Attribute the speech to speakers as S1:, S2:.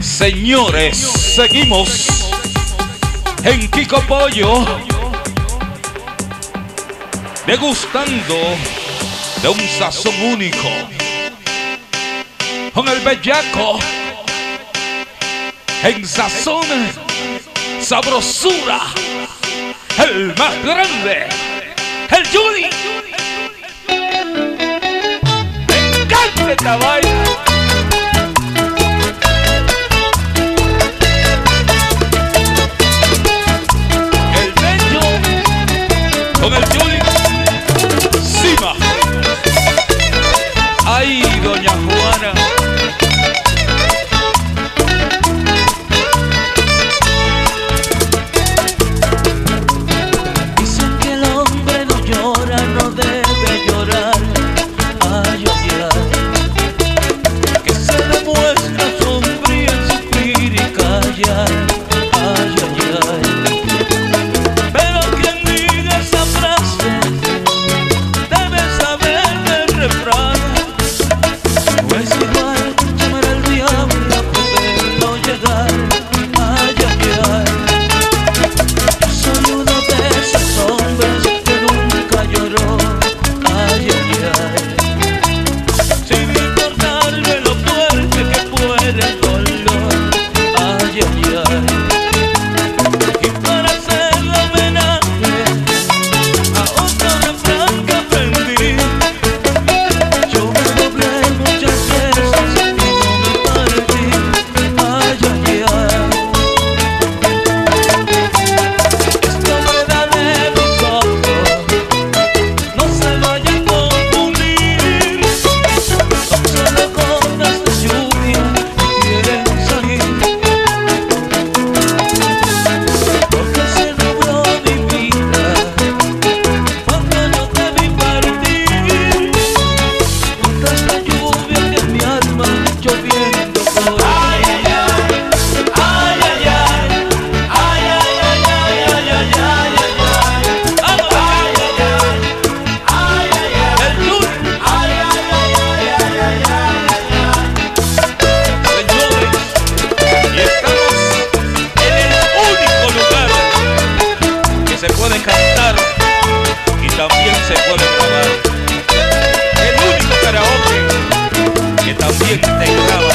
S1: Señores, seguimos en Kiko Pollo. Degustando de un sazón único con el bellaco en sazón sabrosura. El más grande el Juli me encanta esta
S2: Thank you,